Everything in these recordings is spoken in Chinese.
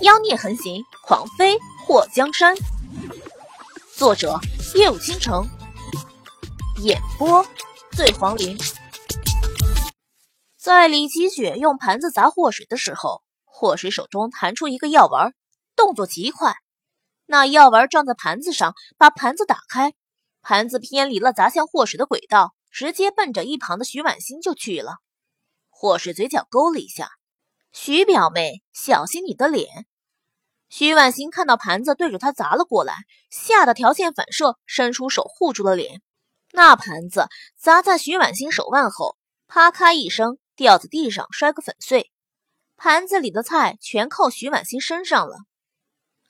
妖孽横行，狂飞祸江山。作者：夜舞倾城，演播：醉黄林。在李奇雪用盘子砸祸水的时候，祸水手中弹出一个药丸，动作极快。那药丸撞在盘子上，把盘子打开，盘子偏离了砸向祸水的轨道，直接奔着一旁的徐婉欣就去了。祸水嘴角勾了一下。徐表妹，小心你的脸！徐婉欣看到盘子对着她砸了过来，吓得条件反射伸出手护住了脸。那盘子砸在徐婉欣手腕后，啪咔一声掉在地上，摔个粉碎。盘子里的菜全靠徐婉欣身上了。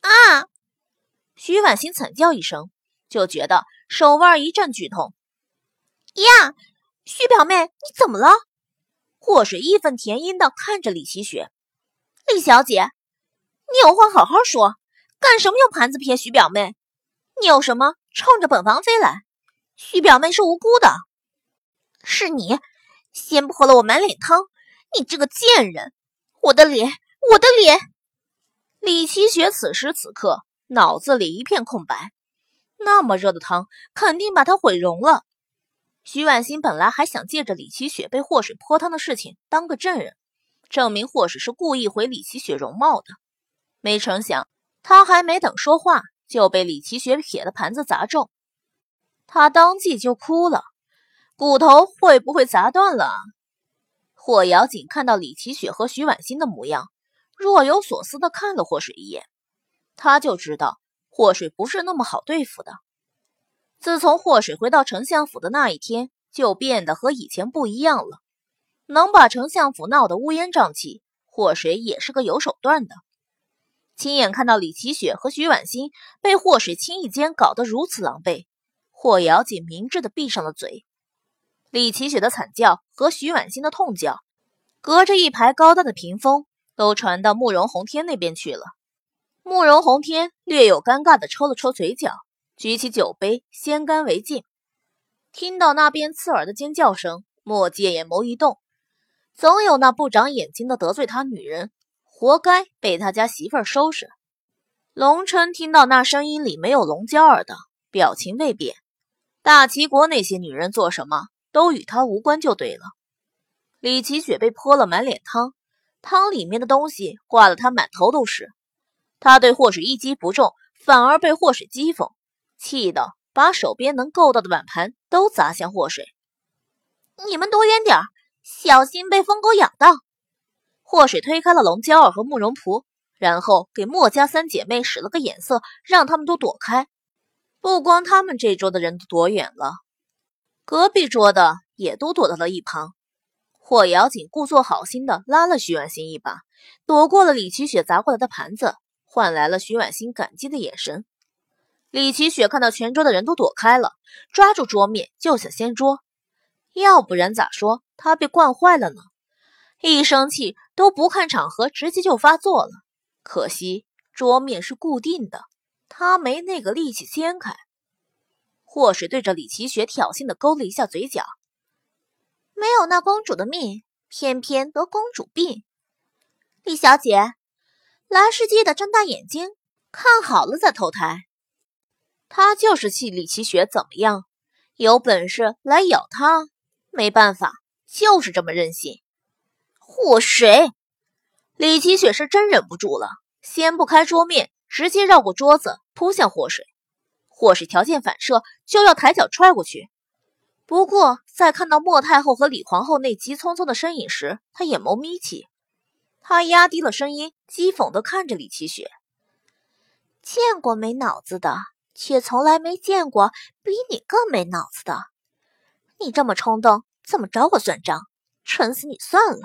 啊！徐婉欣惨叫一声，就觉得手腕一阵剧痛。呀，徐表妹，你怎么了？祸水义愤填膺地看着李奇雪，李小姐，你有话好好说，干什么用盘子撇徐表妹？你有什么冲着本王妃来？徐表妹是无辜的，是你先泼了我满脸汤，你这个贱人！我的脸，我的脸！李奇雪此时此刻脑子里一片空白，那么热的汤肯定把她毁容了。徐婉欣本来还想借着李奇雪被祸水泼汤的事情当个证人，证明祸水是故意毁李奇雪容貌的。没成想，他还没等说话，就被李奇雪撇的盘子砸中，他当即就哭了，骨头会不会砸断了？霍瑶锦看到李奇雪和徐婉欣的模样，若有所思地看了霍水一眼，他就知道祸水不是那么好对付的。自从祸水回到丞相府的那一天，就变得和以前不一样了。能把丞相府闹得乌烟瘴气，祸水也是个有手段的。亲眼看到李奇雪和徐婉欣被祸水轻易间搞得如此狼狈，霍瑶锦明智的闭上了嘴。李奇雪的惨叫和徐婉欣的痛叫，隔着一排高大的屏风，都传到慕容宏天那边去了。慕容宏天略有尴尬的抽了抽嘴角。举起酒杯，先干为敬。听到那边刺耳的尖叫声，莫界眼眸一动，总有那不长眼睛的得罪他女人，活该被他家媳妇儿收拾。龙琛听到那声音里没有龙娇儿的表情未变，大齐国那些女人做什么都与他无关，就对了。李奇雪被泼了满脸汤，汤里面的东西挂得他满头都是。他对祸水一击不中，反而被祸水讥讽。气得把手边能够到的碗盘都砸向祸水。你们躲远点小心被疯狗咬到。祸水推开了龙娇儿和慕容仆，然后给墨家三姐妹使了个眼色，让他们都躲开。不光他们这桌的人都躲远了，隔壁桌的也都躲到了一旁。霍瑶锦故作好心的拉了徐婉欣一把，躲过了李奇雪砸过来的盘子，换来了徐婉欣感激的眼神。李奇雪看到全桌的人都躲开了，抓住桌面就想掀桌，要不然咋说他被惯坏了呢？一生气都不看场合，直接就发作了。可惜桌面是固定的，他没那个力气掀开。祸水对着李奇雪挑衅的勾了一下嘴角，没有那公主的命，偏偏得公主病。李小姐，来世记得睁大眼睛，看好了再投胎。他就是气李奇雪怎么样？有本事来咬他！没办法，就是这么任性。祸水，李奇雪是真忍不住了，掀不开桌面，直接绕过桌子扑向祸水。祸水条件反射就要抬脚踹过去，不过在看到莫太后和李皇后那急匆匆的身影时，他眼眸眯起，他压低了声音，讥讽地看着李奇雪：“见过没脑子的。”却从来没见过比你更没脑子的。你这么冲动，怎么找我算账？蠢死你算了！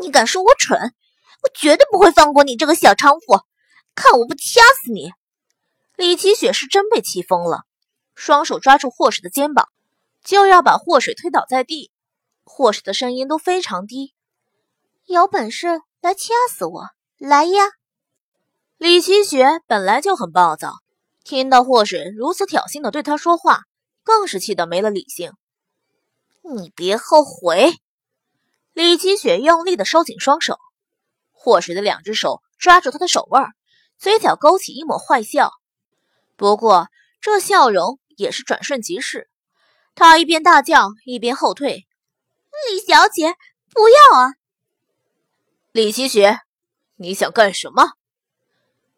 你敢说我蠢？我绝对不会放过你这个小娼妇！看我不掐死你！李奇雪是真被气疯了，双手抓住霍水的肩膀，就要把霍水推倒在地。霍水的声音都非常低：“有本事来掐死我，来呀！”李奇雪本来就很暴躁。听到祸水如此挑衅的对他说话，更是气得没了理性。你别后悔！李奇雪用力的收紧双手，祸水的两只手抓住他的手腕，嘴角勾起一抹坏笑。不过这笑容也是转瞬即逝。他一边大叫，一边后退。李小姐，不要啊！李奇雪，你想干什么？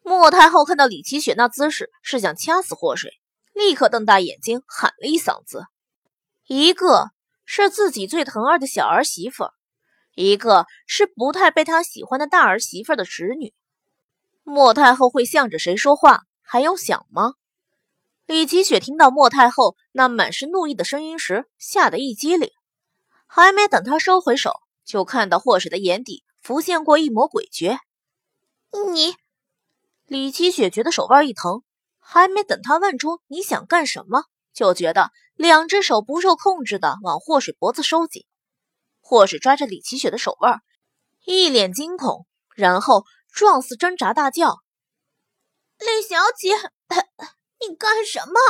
莫太后看到李奇雪那姿势，是想掐死祸水，立刻瞪大眼睛喊了一嗓子。一个是自己最疼爱的小儿媳妇，一个是不太被他喜欢的大儿媳妇的侄女。莫太后会向着谁说话，还用想吗？李奇雪听到莫太后那满是怒意的声音时，吓得一激灵，还没等她收回手，就看到祸水的眼底浮现过一抹诡谲。你，李奇雪觉得手腕一疼，还没等他问出你想干什么，就觉得两只手不受控制的往祸水脖子收紧。霍水抓着李奇雪的手腕，一脸惊恐，然后状似挣扎大叫：“李小姐，你干什么？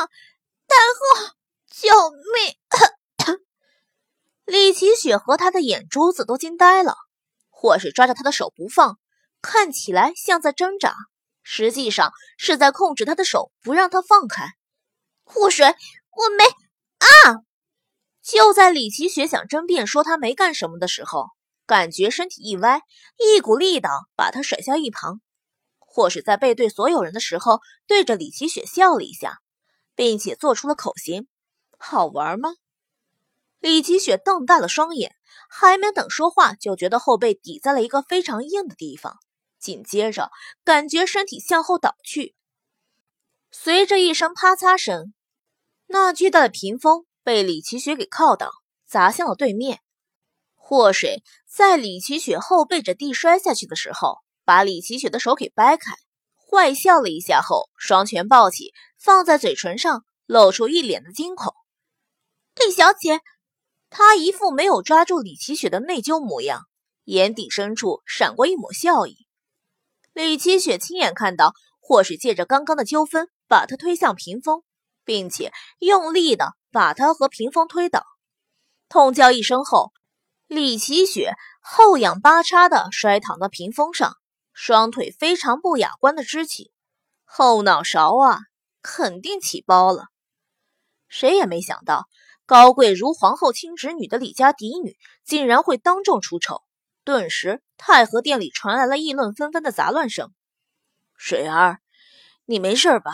太后，救命！” 李奇雪和他的眼珠子都惊呆了。祸水抓着他的手不放。看起来像在挣扎，实际上是在控制他的手，不让他放开。祸水，我没啊！就在李奇雪想争辩说他没干什么的时候，感觉身体一歪，一股力道把他甩向一旁。或是在背对所有人的时候，对着李奇雪笑了一下，并且做出了口型：“好玩吗？”李奇雪瞪大了双眼，还没等说话，就觉得后背抵在了一个非常硬的地方。紧接着，感觉身体向后倒去，随着一声啪嚓声，那巨大的屏风被李奇雪给靠倒，砸向了对面。祸水在李奇雪后背着地摔下去的时候，把李奇雪的手给掰开，坏笑了一下后，双拳抱起，放在嘴唇上，露出一脸的惊恐。李小姐，她一副没有抓住李奇雪的内疚模样，眼底深处闪过一抹笑意。李奇雪亲眼看到或是借着刚刚的纠纷，把他推向屏风，并且用力的把他和屏风推倒。痛叫一声后，李奇雪后仰八叉的摔躺在屏风上，双腿非常不雅观的支起，后脑勺啊，肯定起包了。谁也没想到，高贵如皇后亲侄女的李家嫡女，竟然会当众出丑。顿时，太和殿里传来了议论纷纷的杂乱声。水儿，你没事吧？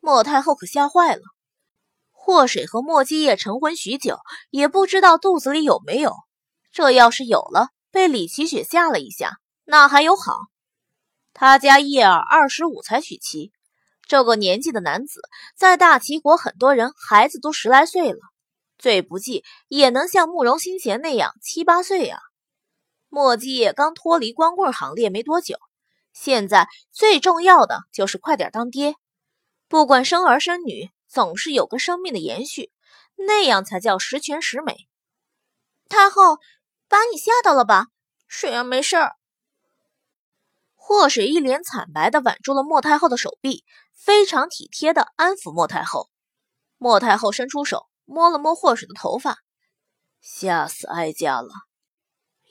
莫太后可吓坏了。祸水和莫继业成婚许久，也不知道肚子里有没有。这要是有了，被李奇雪吓了一下，那还有好。他家叶儿二十五才娶妻，这个年纪的男子，在大齐国很多人孩子都十来岁了，最不济也能像慕容新贤那样七八岁呀。莫继业刚脱离光棍行列没多久，现在最重要的就是快点当爹。不管生儿生女，总是有个生命的延续，那样才叫十全十美。太后，把你吓到了吧？水儿没事儿。祸水一脸惨白的挽住了莫太后的手臂，非常体贴的安抚莫太后。莫太后伸出手摸了摸祸水的头发，吓死哀家了。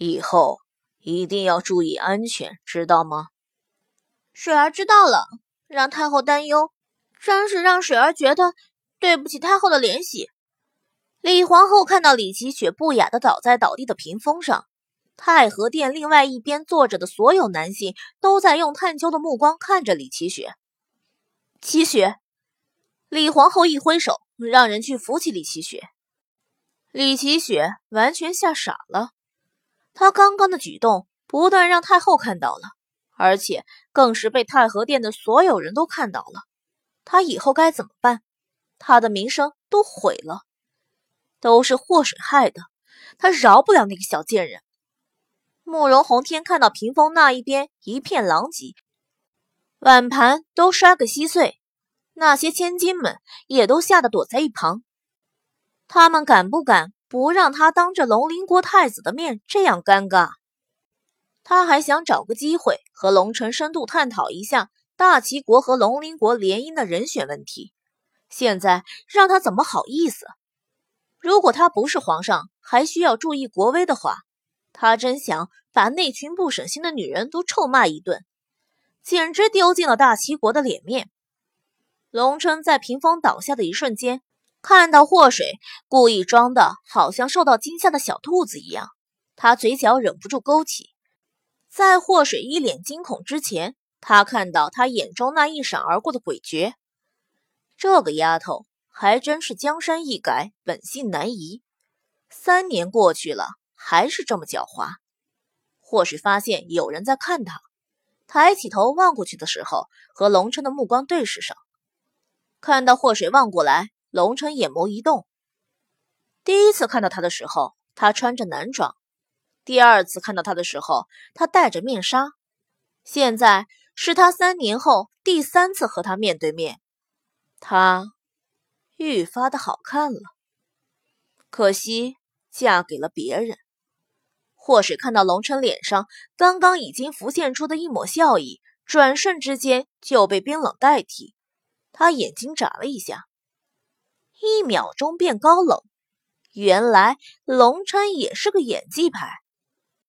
以后一定要注意安全，知道吗？水儿知道了。让太后担忧，真是让水儿觉得对不起太后的怜惜。李皇后看到李奇雪不雅的倒在倒地的屏风上，太和殿另外一边坐着的所有男性都在用探究的目光看着李奇雪。奇雪，李皇后一挥手，让人去扶起李奇雪。李奇雪完全吓傻了。他刚刚的举动不但让太后看到了，而且更是被太和殿的所有人都看到了。他以后该怎么办？他的名声都毁了，都是祸水害的。他饶不了那个小贱人。慕容宏天看到屏风那一边一片狼藉，碗盘都摔个稀碎，那些千金们也都吓得躲在一旁。他们敢不敢？不让他当着龙鳞国太子的面这样尴尬，他还想找个机会和龙城深度探讨一下大齐国和龙鳞国联姻的人选问题。现在让他怎么好意思？如果他不是皇上，还需要注意国威的话，他真想把那群不省心的女人都臭骂一顿。简直丢尽了大齐国的脸面。龙琛在屏风倒下的一瞬间，看到祸水故意装的好像受到惊吓的小兔子一样，他嘴角忍不住勾起。在祸水一脸惊恐之前，他看到他眼中那一闪而过的诡谲。这个丫头还真是江山易改，本性难移。三年过去了，还是这么狡猾。或是发现有人在看他，抬起头望过去的时候，和龙琛的目光对视上。看到祸水望过来，龙琛眼眸一动。第一次看到他的时候，他穿着男装；第二次看到他的时候，他戴着面纱。现在是他三年后第三次和他面对面。他愈发的好看了，可惜嫁给了别人。或许看到龙琛脸上刚刚已经浮现出的一抹笑意，转瞬之间就被冰冷代替。他眼睛眨了一下，一秒钟变高冷。原来龙川也是个演技派。